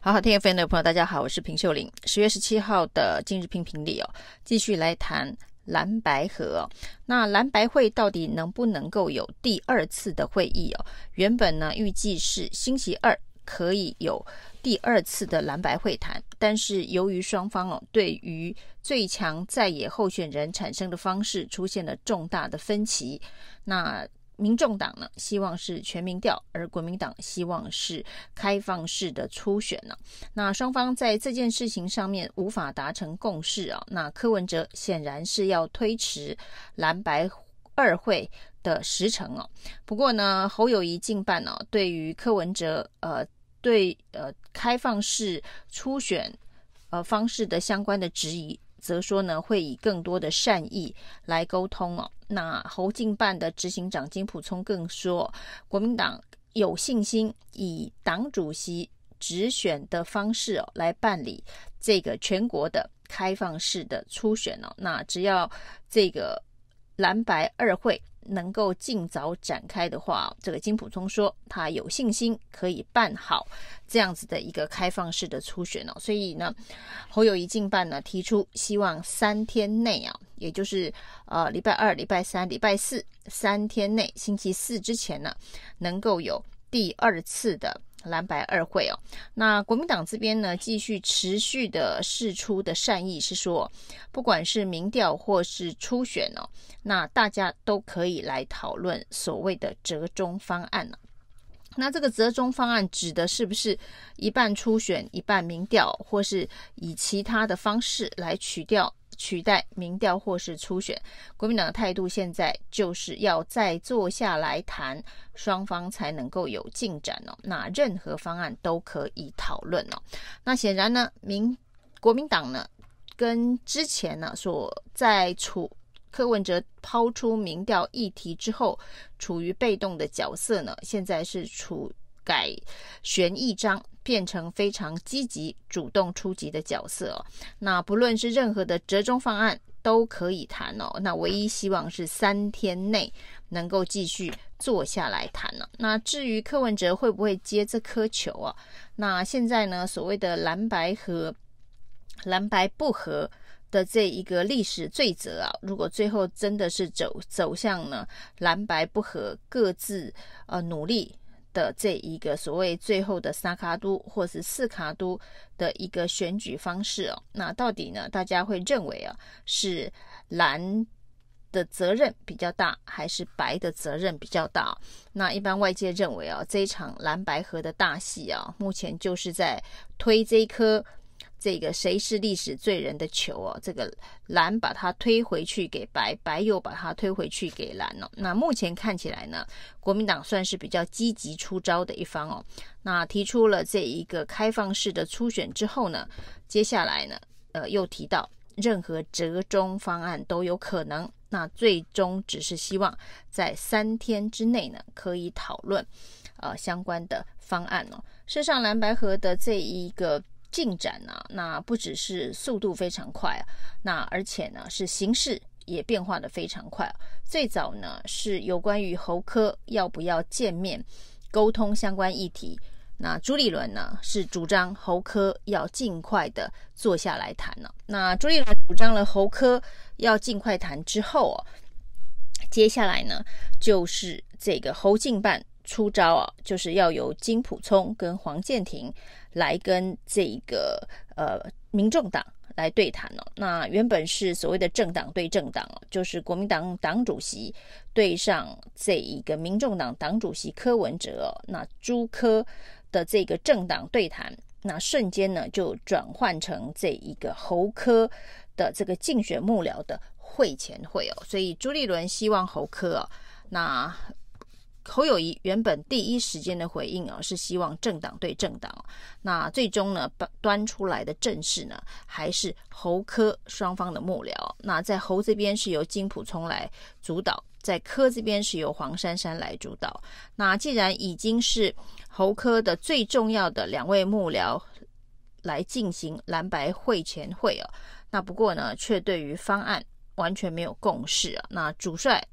好好听 FM 的朋友，大家好，我是平秀玲。十月十七号的今日评评理哦，继续来谈蓝白河。那蓝白会到底能不能够有第二次的会议哦？原本呢，预计是星期二可以有第二次的蓝白会谈，但是由于双方哦，对于最强在野候选人产生的方式出现了重大的分歧，那。民众党呢，希望是全民调，而国民党希望是开放式的初选呢。那双方在这件事情上面无法达成共识啊。那柯文哲显然是要推迟蓝白二会的时程哦。不过呢，侯友宜竞办呢，对于柯文哲呃对呃开放式初选呃方式的相关的质疑。则说呢，会以更多的善意来沟通哦。那侯进办的执行长金普聪更说，国民党有信心以党主席直选的方式哦来办理这个全国的开放式的初选哦。那只要这个蓝白二会。能够尽早展开的话，这个金普聪说他有信心可以办好这样子的一个开放式的初选哦，所以呢，侯友宜竞办呢提出希望三天内啊，也就是呃礼拜二、礼拜三、礼拜四三天内，星期四之前呢，能够有第二次的。蓝白二会哦，那国民党这边呢，继续持续的释出的善意是说，不管是民调或是初选哦，那大家都可以来讨论所谓的折中方案呢。那这个折中方案指的是不是一半初选一半民调，或是以其他的方式来取掉？取代民调或是初选，国民党的态度现在就是要再坐下来谈，双方才能够有进展哦。那任何方案都可以讨论哦。那显然呢，民国民党呢，跟之前呢所在处柯文哲抛出民调议题之后，处于被动的角色呢，现在是处改弦易张。变成非常积极、主动出击的角色哦。那不论是任何的折中方案都可以谈哦。那唯一希望是三天内能够继续坐下来谈呢。那至于柯文哲会不会接这颗球啊？那现在呢，所谓的蓝白合、蓝白不合的这一个历史罪责啊，如果最后真的是走走向呢蓝白不合，各自呃努力。的这一个所谓最后的三卡都或是四卡都的一个选举方式哦，那到底呢？大家会认为啊，是蓝的责任比较大，还是白的责任比较大？那一般外界认为啊，这一场蓝白合的大戏啊，目前就是在推这一颗。这个谁是历史罪人的球哦，这个蓝把它推回去给白，白又把它推回去给蓝哦。那目前看起来呢，国民党算是比较积极出招的一方哦。那提出了这一个开放式的初选之后呢，接下来呢，呃，又提到任何折中方案都有可能。那最终只是希望在三天之内呢，可以讨论呃相关的方案哦。事实上，蓝白合的这一个。进展呢、啊？那不只是速度非常快啊，那而且呢是形势也变化的非常快。最早呢是有关于侯科要不要见面沟通相关议题，那朱立伦呢是主张侯科要尽快的坐下来谈了。那朱立伦主张了侯科要尽快谈之后啊，接下来呢就是这个侯进办。出招啊，就是要由金溥聪跟黄健庭来跟这个呃民众党来对谈哦。那原本是所谓的政党对政党哦，就是国民党党主席对上这一个民众党党主席柯文哲哦。那朱柯的这个政党对谈，那瞬间呢就转换成这一个侯柯的这个竞选幕僚的会前会哦。所以朱立伦希望侯柯哦，那。侯友谊原本第一时间的回应啊，是希望政党对政党。那最终呢，端出来的阵势呢，还是侯柯双方的幕僚。那在侯这边是由金溥聪来主导，在柯这边是由黄珊珊来主导。那既然已经是侯柯的最重要的两位幕僚来进行蓝白会前会啊，那不过呢，却对于方案完全没有共识啊。那主帅。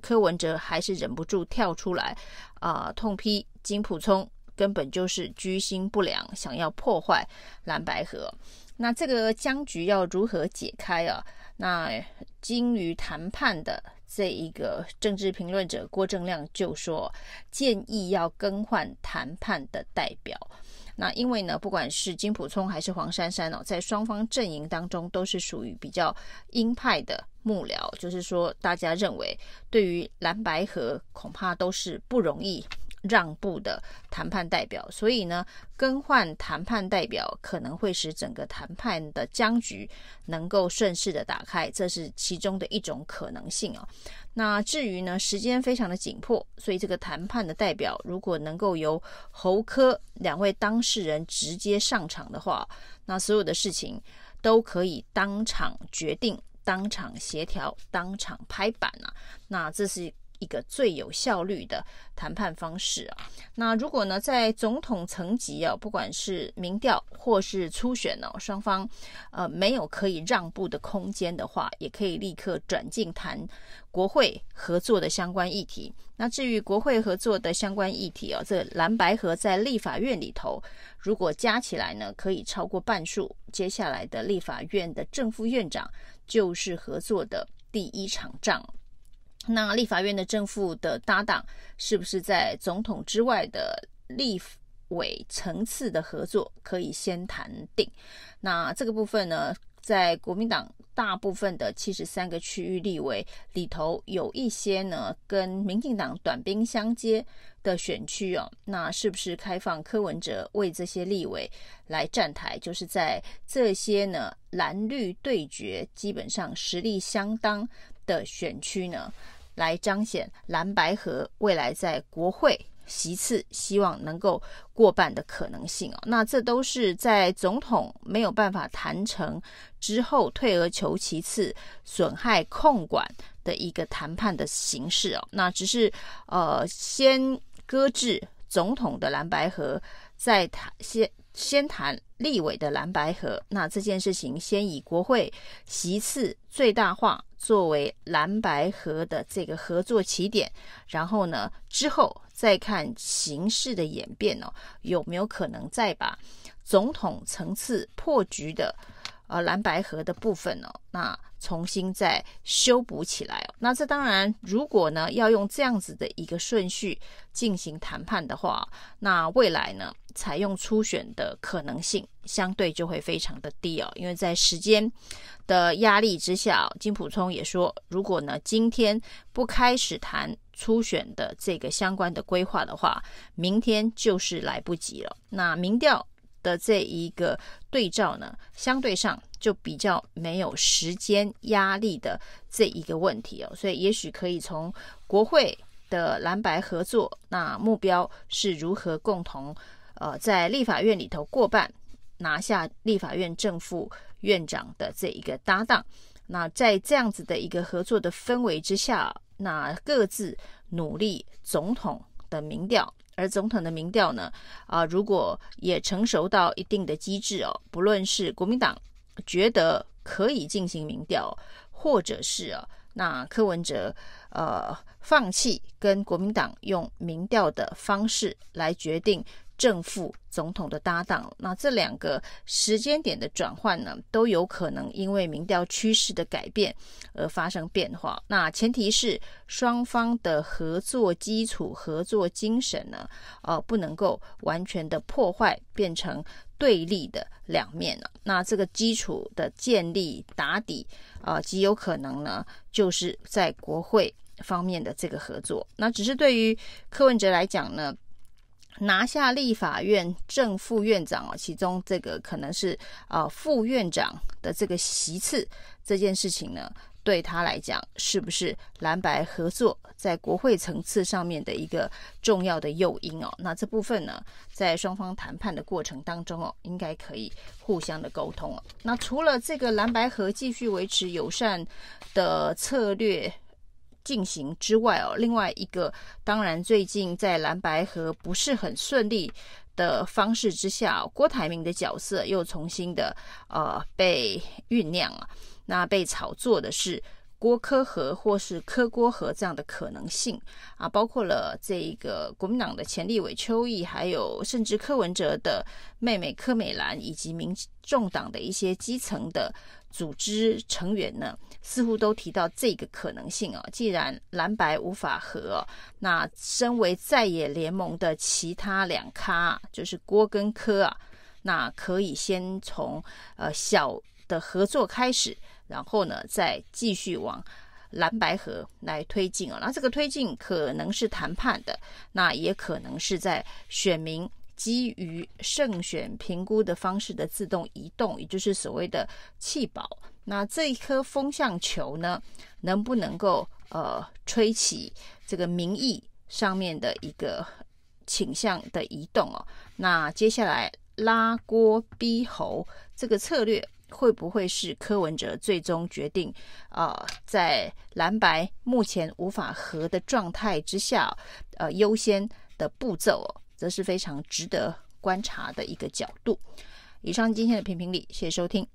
柯文哲还是忍不住跳出来，啊、痛批金溥聪根本就是居心不良，想要破坏蓝白合。那这个僵局要如何解开啊？那精于谈判的这一个政治评论者郭正亮就说，建议要更换谈判的代表。那因为呢，不管是金普聪还是黄珊珊哦，在双方阵营当中都是属于比较鹰派的幕僚，就是说大家认为对于蓝白合恐怕都是不容易。让步的谈判代表，所以呢，更换谈判代表可能会使整个谈判的僵局能够顺势的打开，这是其中的一种可能性哦。那至于呢，时间非常的紧迫，所以这个谈判的代表如果能够由侯科两位当事人直接上场的话，那所有的事情都可以当场决定、当场协调、当场拍板啊。那这是。一个最有效率的谈判方式啊，那如果呢，在总统层级啊，不管是民调或是初选呢，双方呃没有可以让步的空间的话，也可以立刻转进谈国会合作的相关议题。那至于国会合作的相关议题啊，这蓝白合在立法院里头，如果加起来呢，可以超过半数，接下来的立法院的正副院长就是合作的第一场仗。那立法院的正副的搭档是不是在总统之外的立委层次的合作可以先谈定？那这个部分呢，在国民党大部分的七十三个区域立委里头，有一些呢跟民进党短兵相接的选区哦，那是不是开放柯文哲为这些立委来站台？就是在这些呢蓝绿对决，基本上实力相当的选区呢，来彰显蓝白合未来在国会席次希望能够过半的可能性哦。那这都是在总统没有办法谈成之后，退而求其次，损害控管的一个谈判的形式哦。那只是呃，先搁置总统的蓝白合，再谈先先谈立委的蓝白合。那这件事情先以国会席次最大化。作为蓝白河的这个合作起点，然后呢，之后再看形势的演变哦，有没有可能再把总统层次破局的呃蓝白合的部分、哦，那重新再修补起来哦。那这当然，如果呢要用这样子的一个顺序进行谈判的话，那未来呢，采用初选的可能性相对就会非常的低哦，因为在时间的压力之下，金普聪也说，如果呢今天不开始谈初选的这个相关的规划的话，明天就是来不及了。那民调的这一个对照呢，相对上就比较没有时间压力的这一个问题哦，所以也许可以从国会的蓝白合作，那目标是如何共同。呃，在立法院里头过半拿下立法院正副院长的这一个搭档，那在这样子的一个合作的氛围之下，那各自努力总统的民调，而总统的民调呢，啊、如果也成熟到一定的机制哦，不论是国民党觉得可以进行民调，或者是啊，那柯文哲呃放弃跟国民党用民调的方式来决定。正副总统的搭档，那这两个时间点的转换呢，都有可能因为民调趋势的改变而发生变化。那前提是双方的合作基础、合作精神呢，呃，不能够完全的破坏，变成对立的两面了。那这个基础的建立打底，呃，极有可能呢，就是在国会方面的这个合作。那只是对于柯文哲来讲呢。拿下立法院正副院长啊，其中这个可能是啊副院长的这个席次这件事情呢，对他来讲是不是蓝白合作在国会层次上面的一个重要的诱因哦？那这部分呢，在双方谈判的过程当中哦，应该可以互相的沟通哦。那除了这个蓝白合继续维持友善的策略。进行之外哦，另外一个当然最近在蓝白和不是很顺利的方式之下，郭台铭的角色又重新的呃被酝酿了。那被炒作的是郭柯和或是柯郭和这样的可能性啊，包括了这个国民党的前立委邱毅，还有甚至柯文哲的妹妹柯美兰，以及民众党的一些基层的组织成员呢，似乎都提到这个可能性啊。既然蓝白无法合，那身为在野联盟的其他两咖，就是郭跟柯啊，那可以先从呃小的合作开始。然后呢，再继续往蓝白河来推进啊。那这个推进可能是谈判的，那也可能是在选民基于胜选评估的方式的自动移动，也就是所谓的弃保。那这一颗风向球呢，能不能够呃吹起这个民意上面的一个倾向的移动哦？那接下来拉锅逼侯这个策略。会不会是柯文哲最终决定？呃，在蓝白目前无法合的状态之下，呃，优先的步骤哦，则是非常值得观察的一个角度。以上今天的评评理，谢谢收听。